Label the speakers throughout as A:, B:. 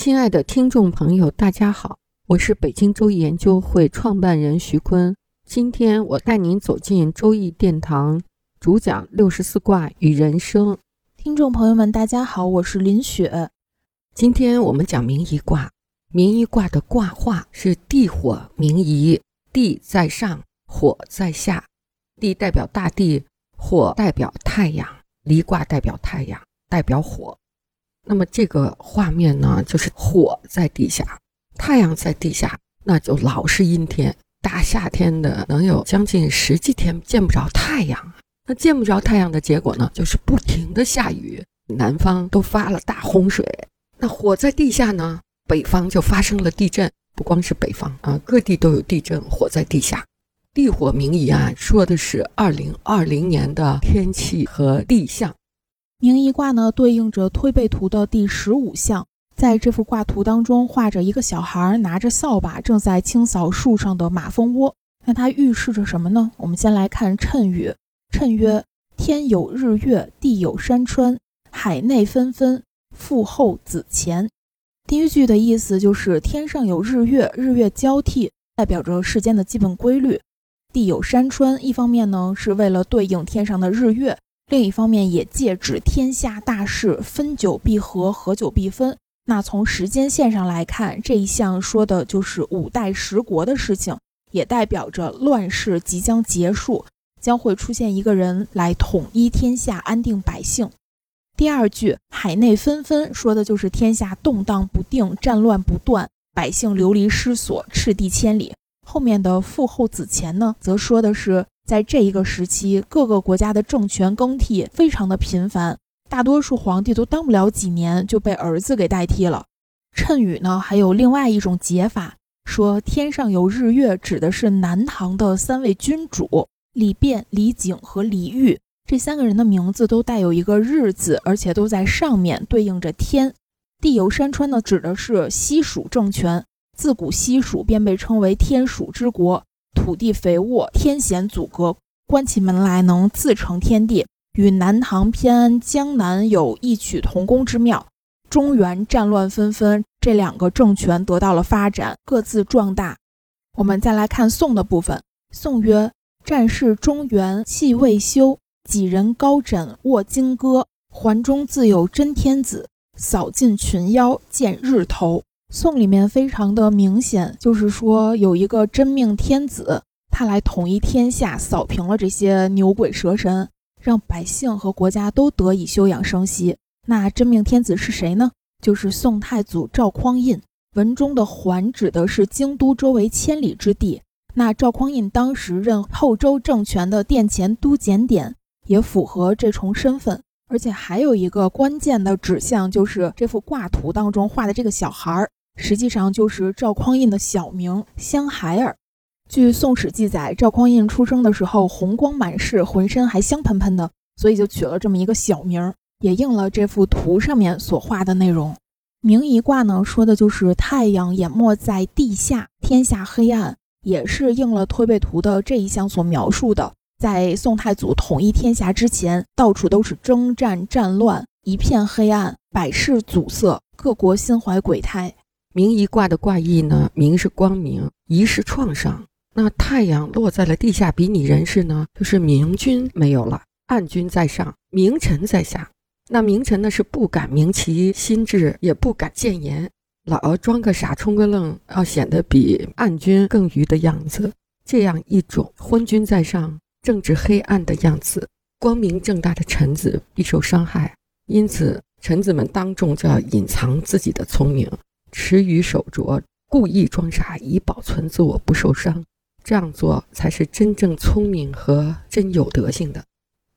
A: 亲爱的听众朋友，大家好，我是北京周易研究会创办人徐坤。今天我带您走进周易殿堂，主讲六十四卦与人生。
B: 听众朋友们，大家好，我是林雪。
A: 今天我们讲明夷卦，明夷卦的卦画是地火明夷，地在上，火在下。地代表大地，火代表太阳，离卦代表太阳，代表火。那么这个画面呢，就是火在地下，太阳在地下，那就老是阴天。大夏天的，能有将近十几天见不着太阳。那见不着太阳的结果呢，就是不停的下雨，南方都发了大洪水。那火在地下呢，北方就发生了地震。不光是北方啊，各地都有地震。火在地下，地火明夷啊，说的是二零二零年的天气和地象。
B: 明夷卦呢，对应着推背图的第十五象，在这幅卦图当中，画着一个小孩拿着扫把，正在清扫树上的马蜂窝。那它预示着什么呢？我们先来看谶语。谶曰：天有日月，地有山川，海内纷纷，父后子前。第一句的意思就是天上有日月，日月交替，代表着世间的基本规律；地有山川，一方面呢是为了对应天上的日月。另一方面，也借指天下大事，分久必合，合久必分。那从时间线上来看，这一项说的就是五代十国的事情，也代表着乱世即将结束，将会出现一个人来统一天下，安定百姓。第二句“海内纷纷”说的就是天下动荡不定，战乱不断，百姓流离失所，赤地千里。后面的“父后子前”呢，则说的是。在这一个时期，各个国家的政权更替非常的频繁，大多数皇帝都当不了几年就被儿子给代替了。谶语呢，还有另外一种解法，说天上有日月，指的是南唐的三位君主李昪、李景和李煜，这三个人的名字都带有一个日字，而且都在上面对应着天。地有山川呢，指的是西蜀政权，自古西蜀便被称为天蜀之国。土地肥沃，天险阻隔，关起门来能自成天地，与南唐偏安江南有异曲同工之妙。中原战乱纷纷，这两个政权得到了发展，各自壮大。我们再来看宋的部分。宋曰：战事中原气未休，几人高枕卧金戈，环中自有真天子，扫尽群妖见日头。宋里面非常的明显，就是说有一个真命天子，他来统一天下，扫平了这些牛鬼蛇神，让百姓和国家都得以休养生息。那真命天子是谁呢？就是宋太祖赵匡胤。文中的“环”指的是京都周围千里之地。那赵匡胤当时任后周政权的殿前都检点，也符合这重身份。而且还有一个关键的指向，就是这幅挂图当中画的这个小孩儿。实际上就是赵匡胤的小名香孩儿。据《宋史》记载，赵匡胤出生的时候红光满室，浑身还香喷喷的，所以就取了这么一个小名，也应了这幅图上面所画的内容。明夷卦呢，说的就是太阳淹没在地下，天下黑暗，也是应了推背图的这一项所描述的。在宋太祖统一天下之前，到处都是征战战乱，一片黑暗，百事阻塞，各国心怀鬼胎。
A: 明夷卦的卦意呢？明是光明，夷是创伤。那太阳落在了地下，比拟人事呢，就是明君没有了，暗君在上，明臣在下。那明臣呢，是不敢明其心志，也不敢谏言，老装个傻，充个愣，要显得比暗君更愚的样子。这样一种昏君在上，政治黑暗的样子，光明正大的臣子必受伤害。因此，臣子们当众就要隐藏自己的聪明。持于手镯，故意装傻，以保存自我不受伤。这样做才是真正聪明和真有德性的。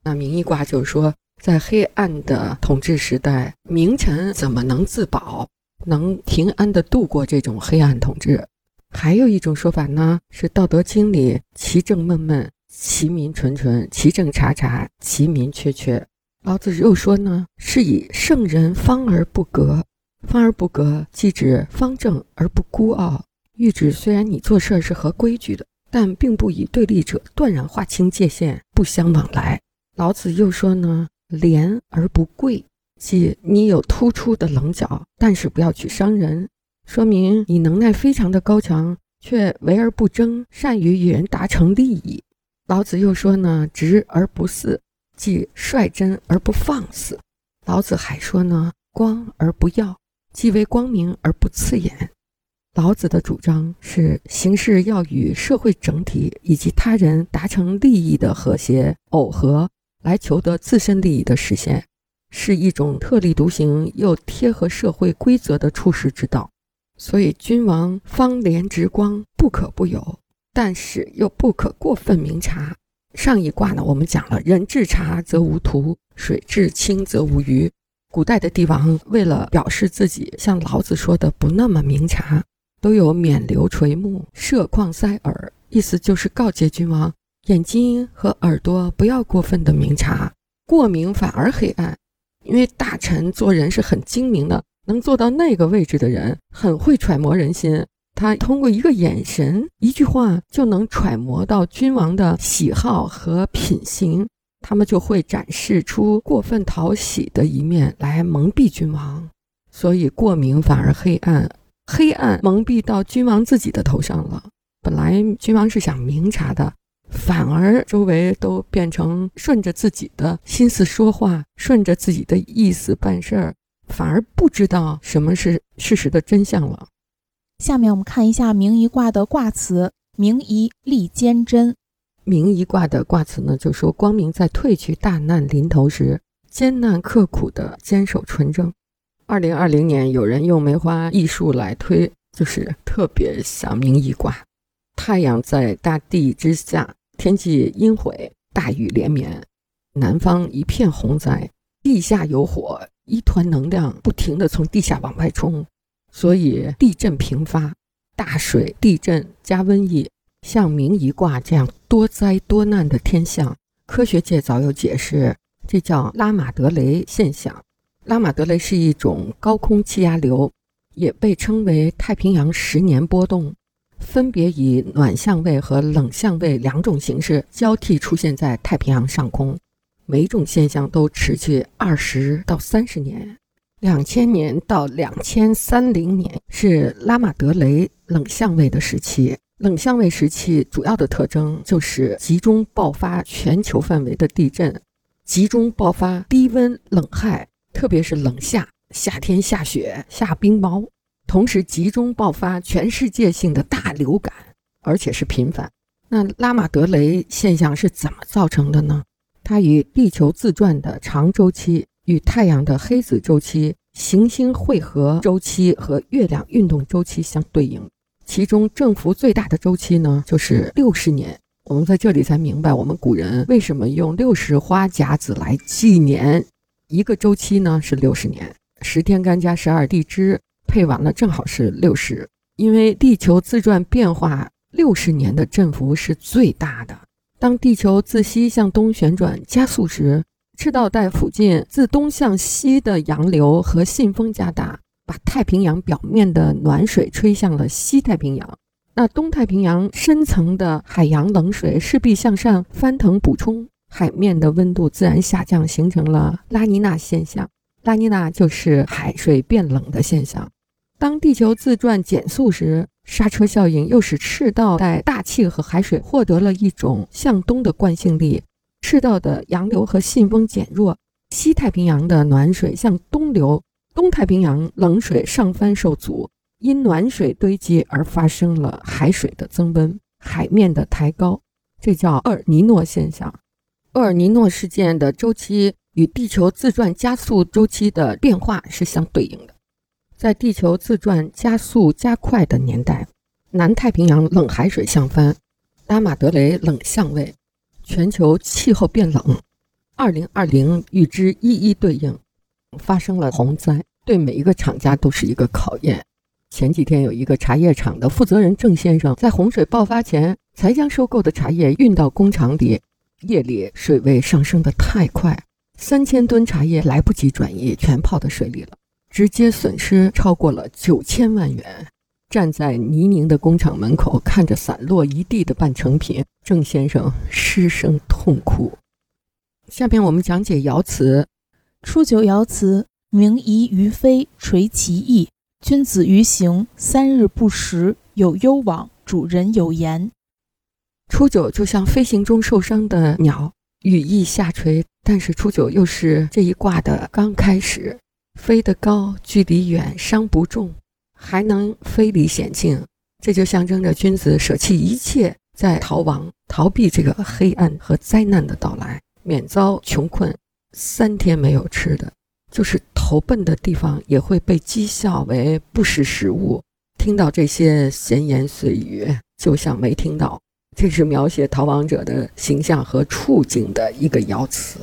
A: 那明一卦就是说，在黑暗的统治时代，明臣怎么能自保，能平安的度过这种黑暗统治？还有一种说法呢，是《道德经》里“其政闷闷，其民纯纯，其政察察，其民缺缺”。老子又说呢，是以圣人方而不格，方而不格，即指方正而不孤傲。喻指虽然你做事是合规矩的，但并不以对立者断然划清界限，不相往来。老子又说呢，廉而不贵，即你有突出的棱角，但是不要去伤人，说明你能耐非常的高强，却为而不争，善于与人达成利益。老子又说呢，直而不肆。即率真而不放肆。老子还说呢，光而不耀，即为光明而不刺眼。老子的主张是，行事要与社会整体以及他人达成利益的和谐耦合，来求得自身利益的实现，是一种特立独行又贴合社会规则的处世之道。所以，君王方廉直光不可不有，但是又不可过分明察。上一卦呢，我们讲了人至察则无徒，水至清则无鱼。古代的帝王为了表示自己像老子说的不那么明察，都有免流垂目、设旷塞耳，意思就是告诫君王眼睛和耳朵不要过分的明察，过明反而黑暗。因为大臣做人是很精明的，能做到那个位置的人很会揣摩人心。他通过一个眼神、一句话，就能揣摩到君王的喜好和品行，他们就会展示出过分讨喜的一面来蒙蔽君王，所以过明反而黑暗，黑暗蒙蔽到君王自己的头上了。本来君王是想明察的，反而周围都变成顺着自己的心思说话，顺着自己的意思办事儿，反而不知道什么是事实的真相了。
B: 下面我们看一下明夷卦的卦辞：明夷利坚贞。
A: 明夷卦的卦辞呢，就说光明在褪去、大难临头时，艰难刻苦的坚守纯正。二零二零年，有人用梅花易数来推，就是特别像明夷卦。太阳在大地之下，天气阴晦，大雨连绵，南方一片洪灾，地下有火，一团能量不停地从地下往外冲。所以地震频发，大水、地震加瘟疫，像明夷卦这样多灾多难的天象，科学界早有解释，这叫拉马德雷现象。拉马德雷是一种高空气压流，也被称为太平洋十年波动，分别以暖相位和冷相位两种形式交替出现在太平洋上空，每种现象都持续二十到三十年。两千年到两千三零年是拉马德雷冷相位的时期。冷相位时期主要的特征就是集中爆发全球范围的地震，集中爆发低温冷害，特别是冷夏，夏天下雪下冰雹，同时集中爆发全世界性的大流感，而且是频繁。那拉马德雷现象是怎么造成的呢？它与地球自转的长周期。与太阳的黑子周期、行星汇合周期和月亮运动周期相对应，其中振幅最大的周期呢，就是六十年。我们在这里才明白，我们古人为什么用六十花甲子来纪年。一个周期呢是六十年，十天干加十二地支配完了，正好是六十。因为地球自转变化六十年的振幅是最大的。当地球自西向东旋转加速时，赤道带附近自东向西的洋流和信风加大，把太平洋表面的暖水吹向了西太平洋。那东太平洋深层的海洋冷水势必向上翻腾补充，海面的温度自然下降，形成了拉尼娜现象。拉尼娜就是海水变冷的现象。当地球自转减速时，刹车效应又使赤道带大气和海水获得了一种向东的惯性力。赤道的洋流和信风减弱，西太平洋的暖水向东流，东太平洋冷水上翻受阻，因暖水堆积而发生了海水的增温，海面的抬高，这叫厄尔尼诺现象。厄尔尼诺事件的周期与地球自转加速周期的变化是相对应的。在地球自转加速加快的年代，南太平洋冷海水向翻，拉马德雷冷相位。全球气候变冷，二零二零与之一一对应，发生了洪灾，对每一个厂家都是一个考验。前几天有一个茶叶厂的负责人郑先生，在洪水爆发前才将收购的茶叶运到工厂里，夜里水位上升的太快，三千吨茶叶来不及转移，全泡在水里了，直接损失超过了九千万元。站在泥泞的工厂门口，看着散落一地的半成品，郑先生失声痛哭。下面我们讲解窑瓷：
B: 初九爻辞，明夷于飞，垂其翼。君子于行，三日不食，有攸往，主人有言。
A: 初九就像飞行中受伤的鸟，羽翼下垂，但是初九又是这一卦的刚开始，飞得高，距离远，伤不重。还能飞离险境，这就象征着君子舍弃一切，在逃亡、逃避这个黑暗和灾难的到来，免遭穷困。三天没有吃的，就是投奔的地方也会被讥笑为不识时务。听到这些闲言碎语，就像没听到。这是描写逃亡者的形象和处境的一个爻辞。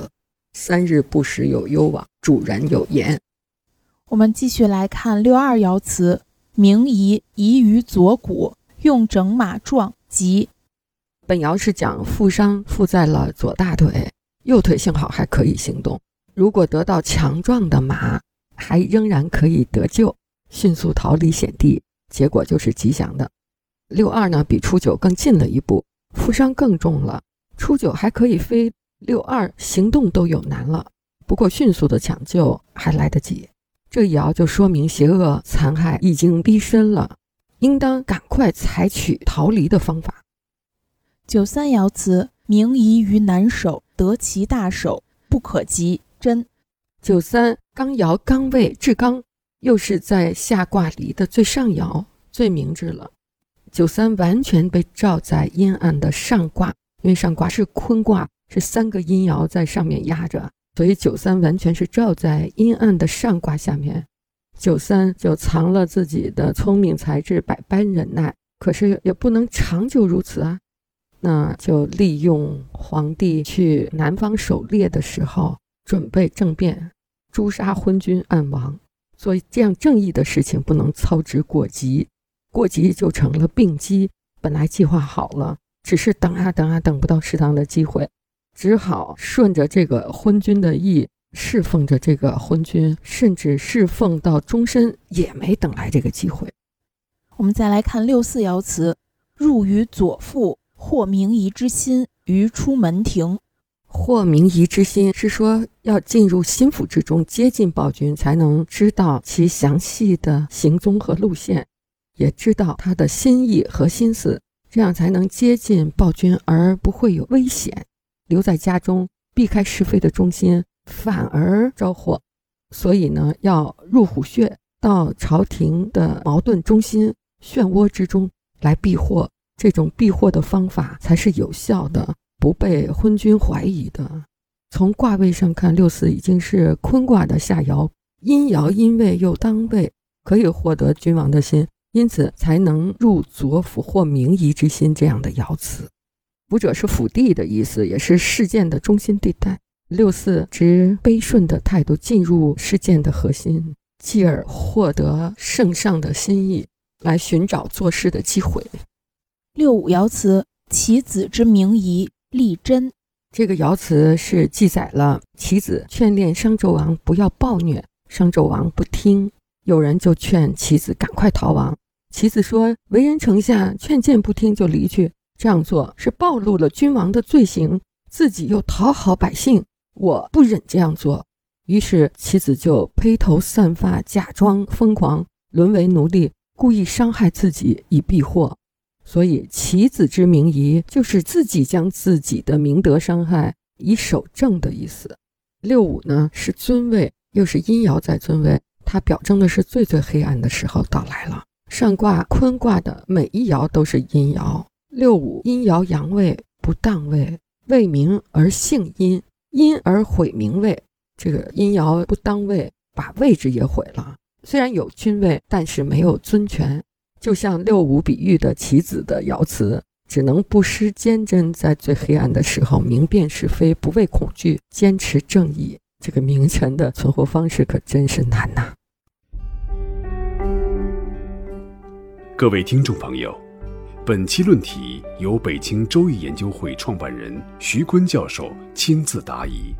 A: 三日不食有攸往，主人有言。
B: 我们继续来看六二爻辞。明夷夷于左骨，用整马撞吉。
A: 本爻是讲负伤负在了左大腿，右腿幸好还可以行动。如果得到强壮的马，还仍然可以得救，迅速逃离险地，结果就是吉祥的。六二呢，比初九更近了一步，负伤更重了。初九还可以飞，六二行动都有难了。不过迅速的抢救还来得及。这一爻就说明邪恶残害已经逼身了，应当赶快采取逃离的方法。
B: 九三爻辞：明夷于南首，得其大守，不可及。真。
A: 九三刚爻刚位至刚，又是在下卦离的最上爻，最明智了。九三完全被罩在阴暗的上卦，因为上卦是坤卦，是三个阴爻在上面压着。所以九三完全是照在阴暗的上卦下面，九三就藏了自己的聪明才智，百般忍耐。可是也不能长久如此啊，那就利用皇帝去南方狩猎的时候，准备政变，诛杀昏君暗王。所以这样正义的事情不能操之过急，过急就成了病机。本来计划好了，只是等啊等啊，等不到适当的机会。只好顺着这个昏君的意，侍奉着这个昏君，甚至侍奉到终身，也没等来这个机会。
B: 我们再来看六四爻辞：入于左腹，或明夷之心于出门庭。
A: 或明夷之心是说要进入心腹之中，接近暴君，才能知道其详细的行踪和路线，也知道他的心意和心思，这样才能接近暴君，而不会有危险。留在家中，避开是非的中心，反而招祸。所以呢，要入虎穴，到朝廷的矛盾中心、漩涡之中来避祸。这种避祸的方法才是有效的，不被昏君怀疑的。从卦位上看，六四已经是坤卦的下爻，阴爻阴位又当位，可以获得君王的心，因此才能入左辅或明夷之心这样的爻辞。辅者是辅地的意思，也是事件的中心地带。六四执悲顺的态度进入事件的核心，继而获得圣上的心意，来寻找做事的机会。
B: 六五爻辞：其子之名仪，立真。
A: 这个爻辞是记载了其子劝谏商纣王不要暴虐，商纣王不听，有人就劝其子赶快逃亡。其子说：“为人丞相，劝谏不听就离去。”这样做是暴露了君王的罪行，自己又讨好百姓，我不忍这样做。于是其子就披头散发，假装疯狂，沦为奴隶，故意伤害自己以避祸。所以其子之名仪，就是自己将自己的明德伤害以守正的意思。六五呢是尊位，又是阴爻在尊位，它表征的是最最黑暗的时候到来了。上卦坤卦的每一爻都是阴爻。六五阴爻阳位不当位，位名而性阴，阴而毁名位。这个阴爻不当位，把位置也毁了。虽然有君位，但是没有尊权。就像六五比喻的棋子的爻辞：只能不失坚贞，在最黑暗的时候明辨是非，不畏恐惧，坚持正义。这个名臣的存活方式可真是难呐！
C: 各位听众朋友，本期论题由北京周易研究会创办人徐坤教授亲自答疑。